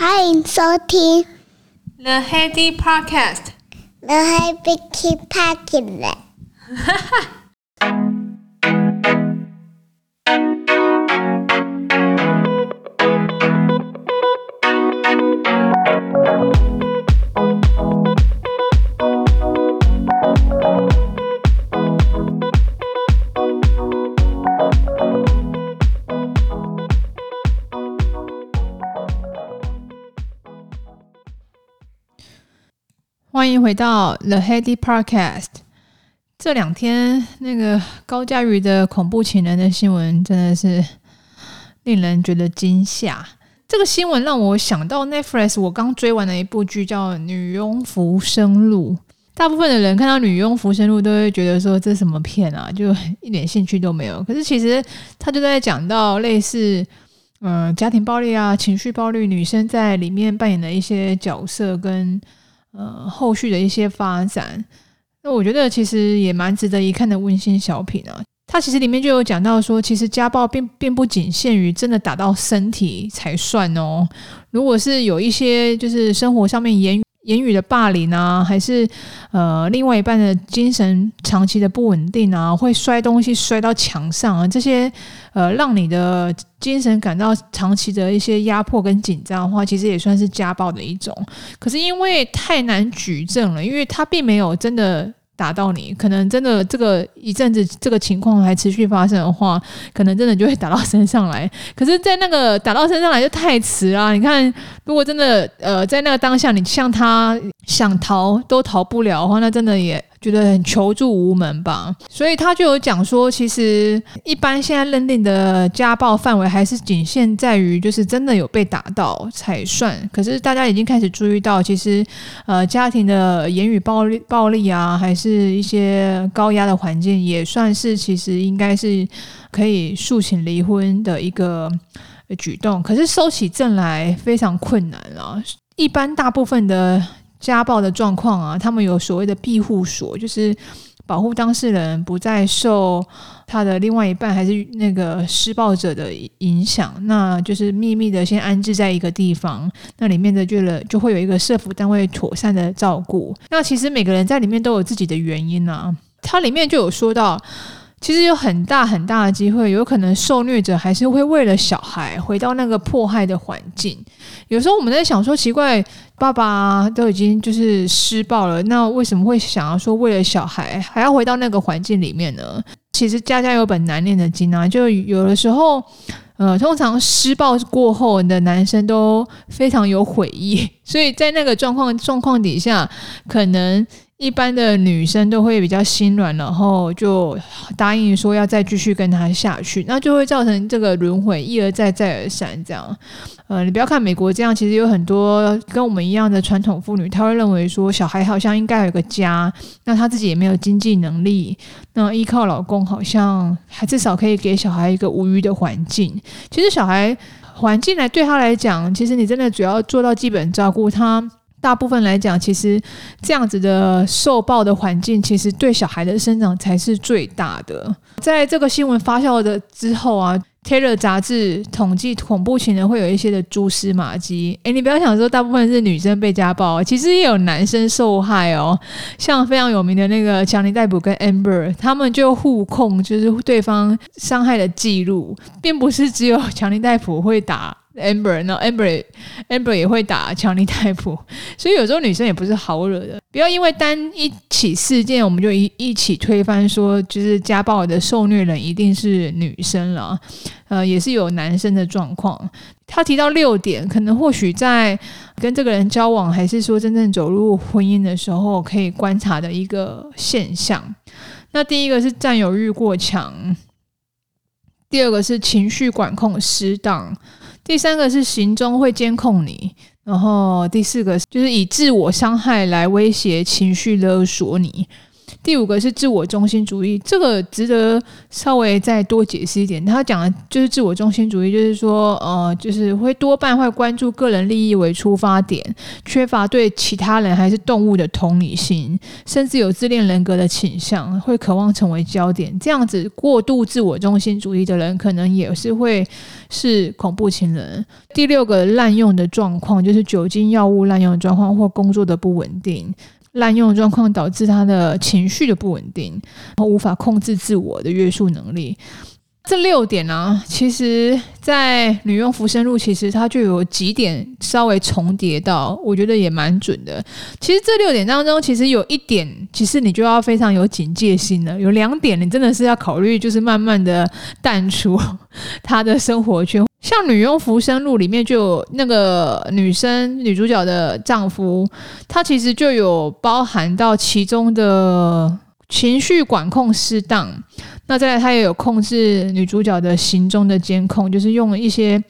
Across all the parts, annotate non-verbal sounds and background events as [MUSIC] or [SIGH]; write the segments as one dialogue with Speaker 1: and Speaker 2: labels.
Speaker 1: 欢迎收听
Speaker 2: The Heady
Speaker 1: Podcast。The Heady Podcast。哈哈。 [LAUGHS]
Speaker 2: 回到 The Heady Podcast。这两天那个高嘉瑜的恐怖情人的新闻真的是令人觉得惊吓。这个新闻让我想到 Netflix 我刚追完的一部剧叫《女佣浮生录》。大部分的人看到《女佣浮生录》都会觉得说，这什么片啊，就一点兴趣都没有。可是其实他就在讲到类似嗯、家庭暴力啊、情绪暴力，女生在里面扮演的一些角色跟。呃，后续的一些发展，那我觉得其实也蛮值得一看的温馨小品啊。它其实里面就有讲到说，其实家暴并并不仅限于真的打到身体才算哦。如果是有一些就是生活上面言语。言语的霸凌啊，还是呃，另外一半的精神长期的不稳定啊，会摔东西摔到墙上啊，这些呃，让你的精神感到长期的一些压迫跟紧张的话，其实也算是家暴的一种。可是因为太难举证了，因为他并没有真的。打到你，可能真的这个一阵子这个情况还持续发生的话，可能真的就会打到身上来。可是，在那个打到身上来就太迟啊。你看，如果真的呃在那个当下，你像他想逃都逃不了的话，那真的也。觉得很求助无门吧，所以他就有讲说，其实一般现在认定的家暴范围还是仅限在于，就是真的有被打到才算。可是大家已经开始注意到，其实呃家庭的言语暴力暴力啊，还是一些高压的环境，也算是其实应该是可以诉请离婚的一个举动。可是收起证来非常困难啊，一般大部分的。家暴的状况啊，他们有所谓的庇护所，就是保护当事人不再受他的另外一半还是那个施暴者的影响，那就是秘密的先安置在一个地方，那里面的就了就会有一个社福单位妥善的照顾。那其实每个人在里面都有自己的原因啊，它里面就有说到。其实有很大很大的机会，有可能受虐者还是会为了小孩回到那个迫害的环境。有时候我们在想说，奇怪，爸爸都已经就是施暴了，那为什么会想要说为了小孩还要回到那个环境里面呢？其实家家有本难念的经啊，就有的时候，呃，通常施暴过后的男生都非常有悔意，[LAUGHS] 所以在那个状况状况底下，可能。一般的女生都会比较心软，然后就答应说要再继续跟他下去，那就会造成这个轮回，一而再再而三这样。呃，你不要看美国这样，其实有很多跟我们一样的传统妇女，她会认为说小孩好像应该有个家，那她自己也没有经济能力，那依靠老公好像还至少可以给小孩一个无虞的环境。其实小孩环境来对他来讲，其实你真的主要做到基本照顾他。大部分来讲，其实这样子的受暴的环境，其实对小孩的生长才是最大的。在这个新闻发酵的之后啊，Taylor 杂志统计恐怖情人会有一些的蛛丝马迹。诶，你不要想说大部分是女生被家暴，其实也有男生受害哦。像非常有名的那个强尼戴普跟 Amber，他们就互控，就是对方伤害的记录，并不是只有强尼戴普会打。Amber，然后 Amber，Amber 也会打强尼戴普，[LAUGHS] 所以有时候女生也不是好惹的。不要因为单一起事件，我们就一一起推翻说，就是家暴的受虐人一定是女生了。呃，也是有男生的状况。他提到六点，可能或许在跟这个人交往，还是说真正走入婚姻的时候，可以观察的一个现象。那第一个是占有欲过强，第二个是情绪管控失当。第三个是行踪会监控你，然后第四个就是以自我伤害来威胁、情绪勒索你。第五个是自我中心主义，这个值得稍微再多解释一点。他讲的就是自我中心主义，就是说，呃，就是会多半会关注个人利益为出发点，缺乏对其他人还是动物的同理心，甚至有自恋人格的倾向，会渴望成为焦点。这样子过度自我中心主义的人，可能也是会是恐怖情人。第六个滥用的状况，就是酒精药物滥用的状况或工作的不稳定。滥用状况导致他的情绪的不稳定，然后无法控制自我的约束能力。这六点呢、其实在《女佣浮生录》其实它就有几点稍微重叠到，我觉得也蛮准的。其实这六点当中，其实有一点，其实你就要非常有警戒心了。有两点，你真的是要考虑，就是慢慢的淡出 [LAUGHS] 他的生活圈。像《女佣浮生录》里面就有那个女生女主角的丈夫，他其实就有包含到其中的情绪管控适当。那再来，他也有控制女主角的行踪的监控，就是用了一些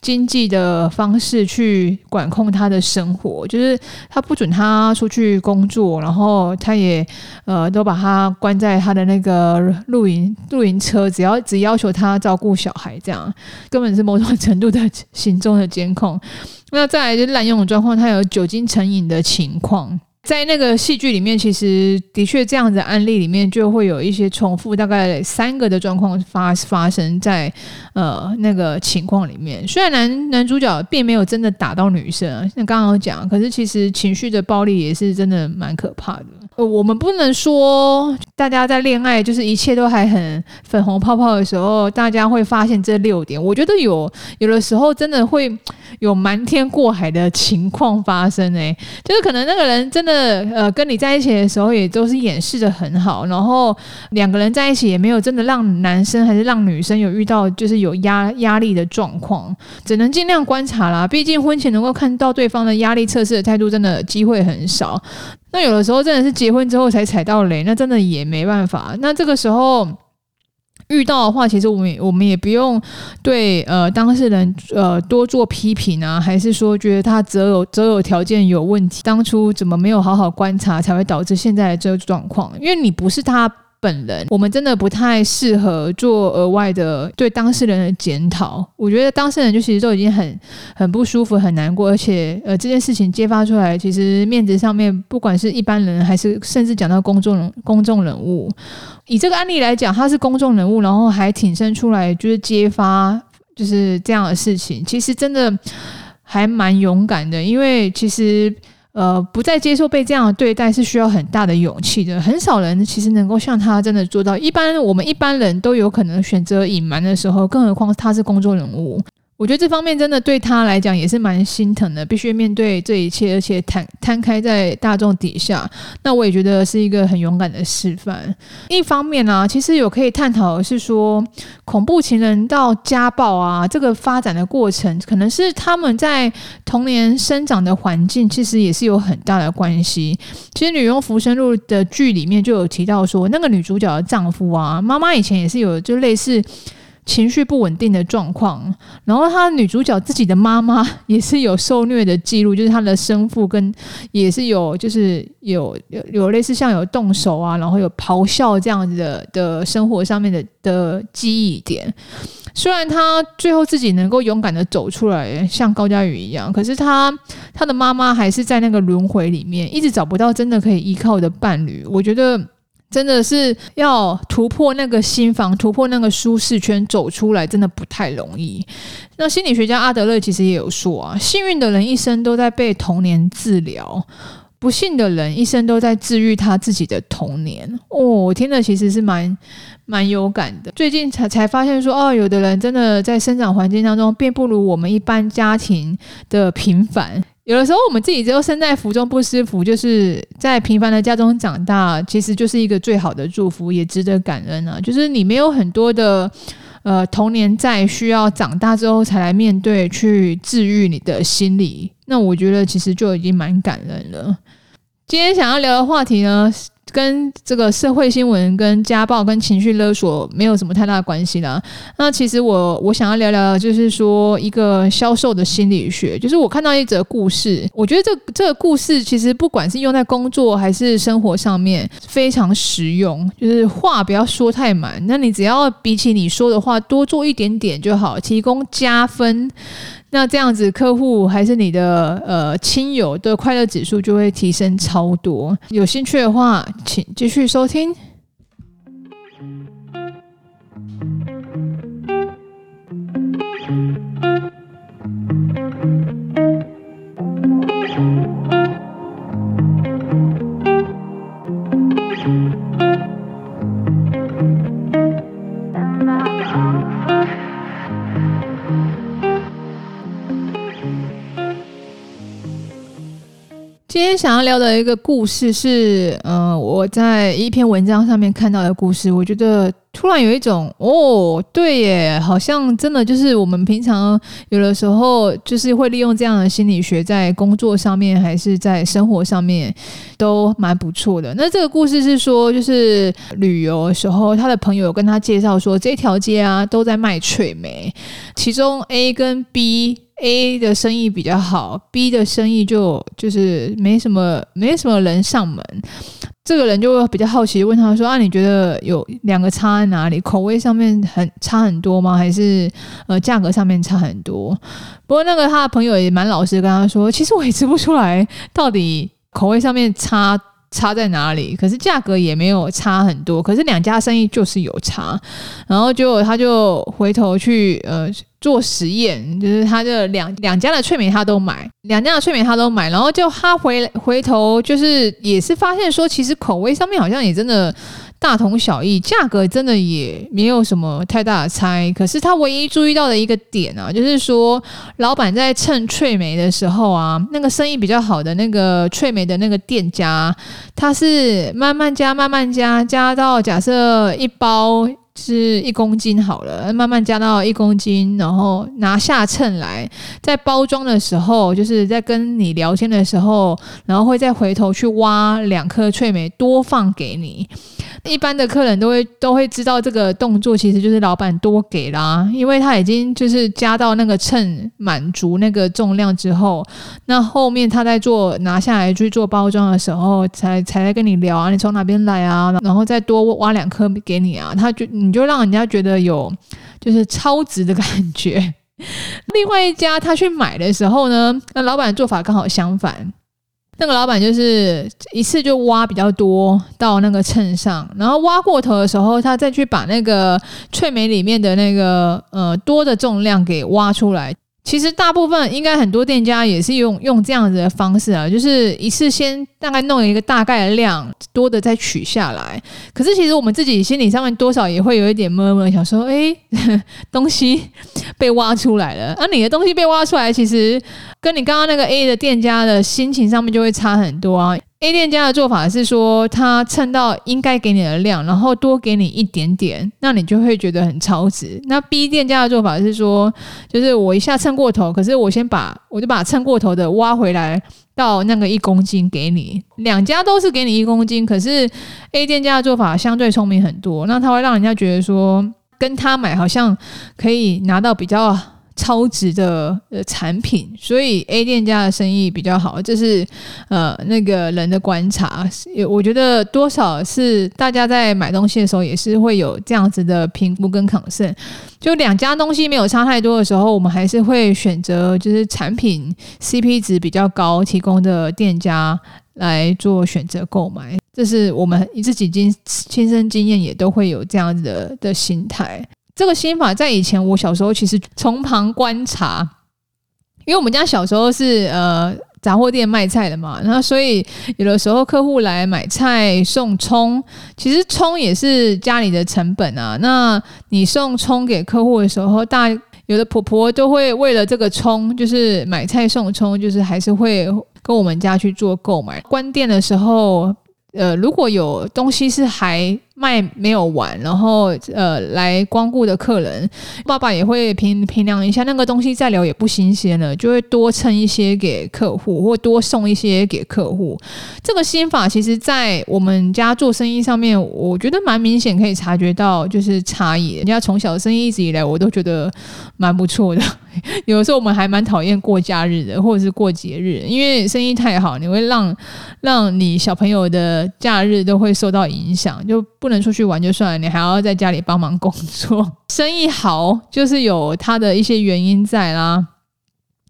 Speaker 2: 经济的方式去管控他的生活，就是他不准他出去工作，然后他也呃都把他关在他的那个露营露营车，只要只要求他照顾小孩，这样根本是某种程度的行踪的监控。那再来就是滥用的状况，他有酒精成瘾的情况。在那个戏剧里面，其实的确这样子的案例里面就会有一些重复，大概三个的状况发发生在呃那个情况里面。虽然男男主角并没有真的打到女生，像刚刚讲，可是其实情绪的暴力也是真的蛮可怕的。呃，我们不能说大家在恋爱就是一切都还很粉红泡泡的时候，大家会发现这六点。我觉得有有的时候真的会 [TSK] 有瞒天过海的情况发生诶，就是可能那个人真的。呃，跟你在一起的时候也都是掩饰得很好，然后两个人在一起也没有真的让男生还是让女生有遇到就是有压压力的状况，只能尽量观察啦。毕竟婚前能够看到对方的压力测试的态度，真的机会很少。那有的时候真的是结婚之后才踩到雷，那真的也没办法。那这个时候。遇到的话，其实我们我们也不用对呃当事人呃多做批评啊，还是说觉得他择偶择偶条件有问题，当初怎么没有好好观察，才会导致现在的这个状况？因为你不是他。本人，我们真的不太适合做额外的对当事人的检讨。我觉得当事人就其实都已经很很不舒服、很难过，而且呃这件事情揭发出来，其实面子上面，不管是一般人还是甚至讲到公众公众人物，以这个案例来讲，他是公众人物，然后还挺身出来就是揭发就是这样的事情，其实真的还蛮勇敢的，因为其实。呃，不再接受被这样的对待是需要很大的勇气的，很少人其实能够像他真的做到。一般我们一般人都有可能选择隐瞒的时候，更何况他是公众人物。我觉得这方面真的对他来讲也是蛮心疼的，必须面对这一切，而且摊摊开在大众底下。那我也觉得是一个很勇敢的示范。一方面呢、啊，其实有可以探讨的是说，恐怖情人到家暴啊，这个发展的过程，可能是他们在童年生长的环境，其实也是有很大的关系。其实《女佣浮生录》的剧里面就有提到说，那个女主角的丈夫啊，妈妈以前也是有就类似。情绪不稳定的状况，然后她女主角自己的妈妈 [LAUGHS] 也是有受虐的记录，就是她的生父跟 [LAUGHS] 也是有就是有有有类似像有动手啊，然后有咆哮这样子的的生活上面的的记忆点。虽然她最后自己能够勇敢的走出来，像高嘉宇一样，可是她她的妈妈还是在那个轮回里面，一直找不到真的可以依靠的伴侣。我觉得。真的是要突破那个心房，突破那个舒适圈，走出来真的不太容易。那心理学家阿德勒其实也有说啊，幸运的人一生都在被童年治疗，不幸的人一生都在治愈他自己的童年。哦，我听了其实是蛮蛮有感的。最近才才发现说，哦，有的人真的在生长环境当中，并不如我们一般家庭的平凡。有的时候，我们自己只有身在福中不知福，就是在平凡的家中长大，其实就是一个最好的祝福，也值得感恩啊。就是你没有很多的呃童年在，需要长大之后才来面对，去治愈你的心理。那我觉得其实就已经蛮感人了。今天想要聊的话题呢，跟这个社会新闻、跟家暴、跟情绪勒索没有什么太大的关系啦。那其实我我想要聊聊，就是说一个销售的心理学。就是我看到一则故事，我觉得这这个故事其实不管是用在工作还是生活上面，非常实用。就是话不要说太满，那你只要比起你说的话多做一点点就好，提供加分。那这样子，客户还是你的呃亲友的快乐指数就会提升超多。有兴趣的话，请继续收听。今天想要聊的一个故事是，呃，我在一篇文章上面看到的故事。我觉得突然有一种，哦，对耶，好像真的就是我们平常有的时候就是会利用这样的心理学，在工作上面还是在生活上面都蛮不错的。那这个故事是说，就是旅游的时候，他的朋友跟他介绍说，这条街啊都在卖翠梅，其中 A 跟 B。A 的生意比较好，B 的生意就就是没什么没什么人上门。这个人就比较好奇，问他说：“啊，你觉得有两个差在哪里？口味上面很差很多吗？还是呃价格上面差很多？”不过那个他的朋友也蛮老实，跟他说：“其实我也吃不出来到底口味上面差。”差在哪里？可是价格也没有差很多，可是两家生意就是有差，然后就他就回头去呃做实验，就是他的两两家的脆米他都买，两家的脆米他都买，然后就他回回头就是也是发现说，其实口味上面好像也真的。大同小异，价格真的也没有什么太大的差异。可是他唯一注意到的一个点啊，就是说老板在称脆梅的时候啊，那个生意比较好的那个脆梅的那个店家，他是慢慢加，慢慢加，加到假设一包是一公斤好了，慢慢加到一公斤，然后拿下秤来，在包装的时候，就是在跟你聊天的时候，然后会再回头去挖两颗脆梅多放给你。一般的客人都会都会知道这个动作其实就是老板多给啦，因为他已经就是加到那个秤满足那个重量之后，那后面他在做拿下来去做包装的时候，才才来跟你聊啊，你从哪边来啊，然后再多挖两颗给你啊，他就你就让人家觉得有就是超值的感觉。[LAUGHS] 另外一家他去买的时候呢，那老板做法刚好相反。那个老板就是一次就挖比较多到那个秤上，然后挖过头的时候，他再去把那个脆梅里面的那个呃多的重量给挖出来。其实大部分应该很多店家也是用用这样子的方式啊，就是一次先大概弄一个大概的量，多的再取下来。可是其实我们自己心理上面多少也会有一点闷闷，想说，哎，东西被挖出来了，而、你的东西被挖出来，其实跟你刚刚那个 A 的店家的心情上面就会差很多啊。A 店家的做法是说，他称到应该给你的量，然后多给你一点点，那你就会觉得很超值。那 B 店家的做法是说，就是我一下称过头，可是我先把我就把称过头的挖回来到那个一公斤给你。两家都是给你一公斤，可是 A 店家的做法相对聪明很多，那他会让人家觉得说，跟他买好像可以拿到比较。超值的呃产品，所以 A 店家的生意比较好，这是呃那个人的观察。我觉得多少是大家在买东西的时候也是会有这样子的评估跟 concern。就两家东西没有差太多的时候，我们还是会选择就是产品 CP 值比较高提供的店家来做选择购买。这是我们自己经亲身经验也都会有这样子的的心态。这个心法在以前我小时候其实从旁观察，因为我们家小时候是呃杂货店卖菜的嘛，然后所以有的时候客户来买菜送葱，其实葱也是家里的成本啊。那你送葱给客户的时候，大有的婆婆都会为了这个葱，就是买菜送葱，就是还是会跟我们家去做购买。关店的时候。呃，如果有东西是还卖没有完，然后呃来光顾的客人，爸爸也会评评量一下那个东西再留也不新鲜了，就会多称一些给客户，或多送一些给客户。这个心法其实，在我们家做生意上面，我觉得蛮明显可以察觉到就是差异。人家从小生意一直以来，我都觉得蛮不错的。[LAUGHS] 有的时候我们还蛮讨厌过假日的，或者是过节日，因为生意太好，你会让让你小朋友的假日都会受到影响，就不能出去玩就算了，你还要在家里帮忙工作。生意好就是有它的一些原因在啦。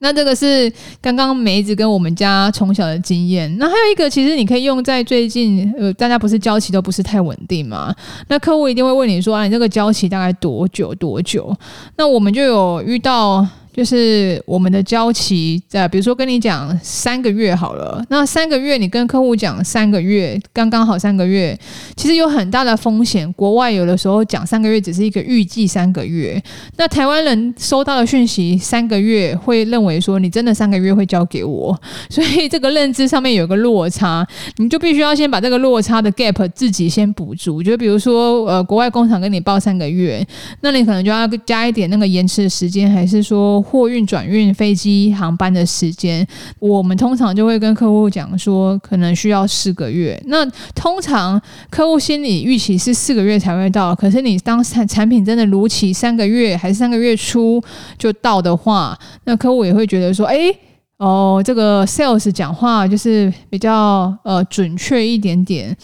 Speaker 2: 那这个是刚刚梅子跟我们家从小的经验。那还有一个，其实你可以用在最近，呃，大家不是交期都不是太稳定嘛？那客户一定会问你说，啊，你这个交期大概多久？多久？那我们就有遇到。就是我们的交期在，比如说跟你讲三个月好了，那三个月你跟客户讲三个月，刚刚好三个月，其实有很大的风险。国外有的时候讲三个月只是一个预计三个月，那台湾人收到的讯息三个月会认为说你真的三个月会交给我，所以这个认知上面有个落差，你就必须要先把这个落差的 gap 自己先补足。就比如说呃，国外工厂跟你报三个月，那你可能就要加一点那个延迟的时间，还是说？货运转运飞机航班的时间，我们通常就会跟客户讲说，可能需要四个月。那通常客户心里预期是四个月才会到，可是你当产产品真的如期三个月还是三个月初就到的话，那客户也会觉得说，哎，哦，这个 sales 讲话就是比较呃准确一点点。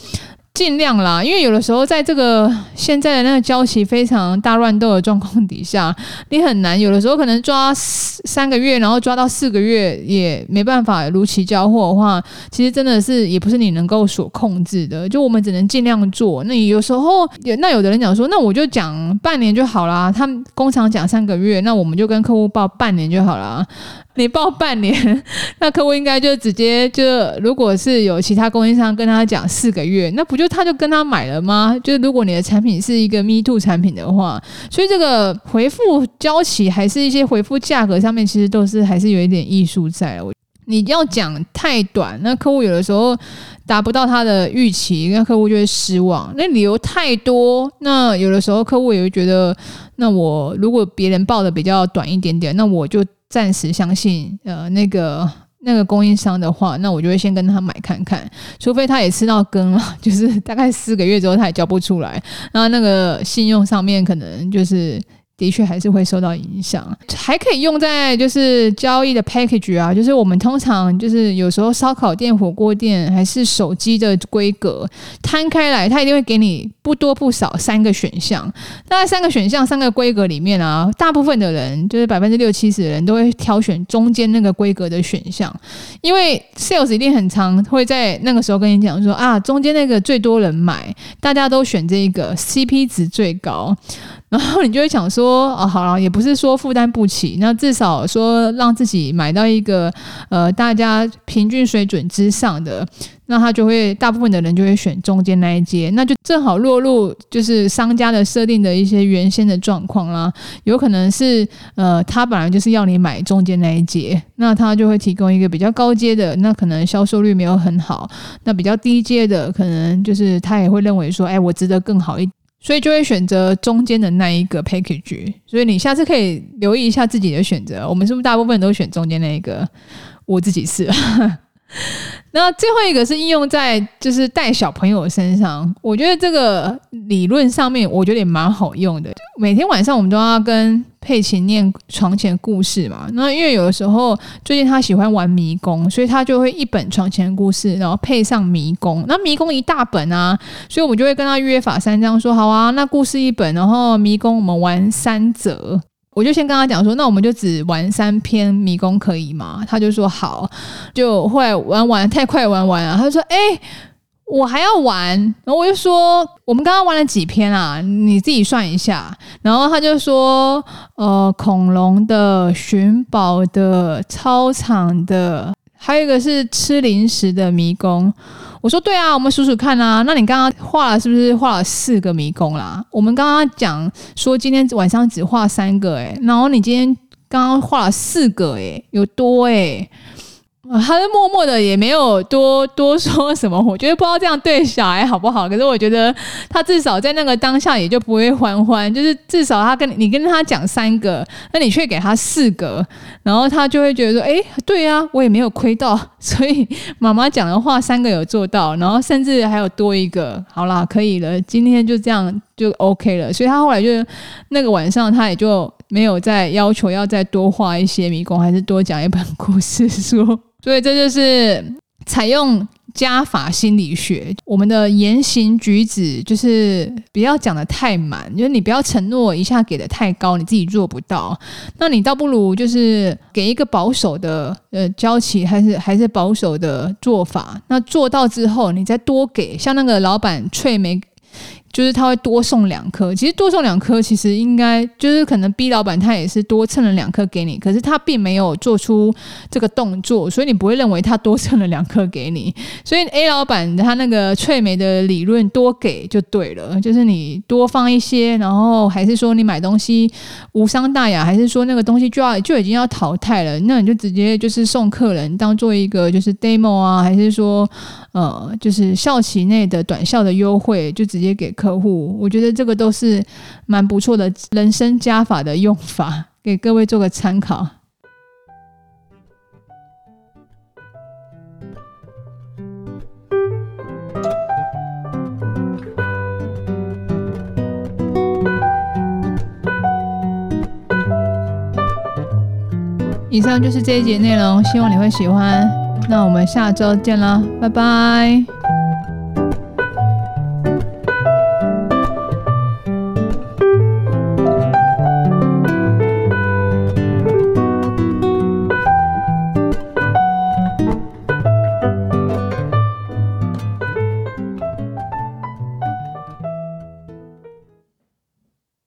Speaker 2: 尽量啦，因为有的时候在这个现在的那个交期非常大乱斗的状况底下，你很难。有的时候可能抓三个月，然后抓到四个月也没办法如期交货的话，其实真的是也不是你能够所控制的。就我们只能尽量做。那有时候有那有的人讲说，那我就讲半年就好啦。他们工厂讲三个月，那我们就跟客户报半年就好啦。[LAUGHS] 你报半年，那客户应该就直接就，如果是有其他供应商跟他讲四个月，那不就他就跟他买了吗？就是如果你的产品是一个 me too 产品的话，所以这个回复交期还是一些回复价格上面，其实都是还是有一点艺术在。你要讲太短，那客户有的时候达不到他的预期，那客户就会失望。那理由太多，那有的时候客户也会觉得，那我如果别人报的比较短一点点，那我就。暂时相信呃那个那个供应商的话，那我就会先跟他买看看，除非他也吃到根了，[LAUGHS] 就是大概四个月之后他也交不出来，那那个信用上面可能就是。的确还是会受到影响，还可以用在就是交易的 package 啊，就是我们通常就是有时候烧烤店、火锅店还是手机的规格摊开来，它一定会给你不多不少三个选项。那三个选项、三个规格里面啊，大部分的人就是百分之六七十的人都会挑选中间那个规格的选项，因为 sales 一定很常会在那个时候跟你讲说啊，中间那个最多人买，大家都选这个 CP 值最高。然后你就会想说，啊，好了，也不是说负担不起，那至少说让自己买到一个呃大家平均水准之上的，那他就会大部分的人就会选中间那一阶，那就正好落入就是商家的设定的一些原先的状况啦。有可能是呃他本来就是要你买中间那一阶，那他就会提供一个比较高阶的，那可能销售率没有很好，那比较低阶的可能就是他也会认为说，哎，我值得更好一点。所以就会选择中间的那一个 package，所以你下次可以留意一下自己的选择。我们是不是大部分都选中间那一个？我自己是。[LAUGHS] 那最后一个是应用在就是带小朋友身上，我觉得这个理论上面我觉得也蛮好用的。每天晚上我们都要跟佩奇念床前故事嘛。那因为有的时候最近他喜欢玩迷宫，所以他就会一本床前故事，然后配上迷宫。那迷宫一大本啊，所以我们就会跟他约法三章，说好啊，那故事一本，然后迷宫我们玩三则。我就先跟他讲说，那我们就只玩三篇迷宫可以吗？他就说好，就后来玩完太快玩完了，他就说哎、我还要玩。然后我就说我们刚刚玩了几篇啊？你自己算一下。然后他就说呃，恐龙的、寻宝的、操场的，还有一个是吃零食的迷宫。我说对啊，我们数数看啊。那你刚刚画了是不是画了四个迷宫啦？我们刚刚讲说今天晚上只画三个诶，然后你今天刚刚画了四个诶，有多诶。他就默默的也没有多多说什么。我觉得不知道这样对小孩好不好，可是我觉得他至少在那个当下也就不会欢欢，就是至少他跟你，跟他讲三个，那你却给他四个，然后他就会觉得说，哎，对呀，我也没有亏到，[LAUGHS] 所以妈妈讲的话三个有做到，然后甚至还有多一个，好啦，可以了，今天就这样就 OK 了。所以他后来就那个晚上他也就。没有再要求要再多画一些迷宫，还是多讲一本故事书，[LAUGHS] 所以这就是采用加法心理学。我们的言行举止就是不要讲得太满，就是你不要承诺一下给得太高，你自己做不到。那你倒不如就是给一个保守的呃交期，还是还是保守的做法。那做到之后，你再多给，像那个老板翠梅。就是他会多送两颗，其实多送两颗，其实应该就是可能 B 老板他也是多蹭了两颗给你，可是他并没有做出这个动作，所以你不会认为他多蹭了两颗给你。[LAUGHS] 所以 A 老板他那个翠梅的理论多给就对了，就是你多放一些，然后还是说你买东西无伤大雅，还是说那个东西就要就已经要淘汰了，那你就直接就是送客人当做一个就是 demo 啊，还是说呃就是效期内的短效的优惠，就直接给。客户，我觉得这个都是蛮不错的人生加法的用法，[LAUGHS] 给各位做个参考。以上就是这一节内容，希望你会喜欢。那我们下周见啦，拜拜。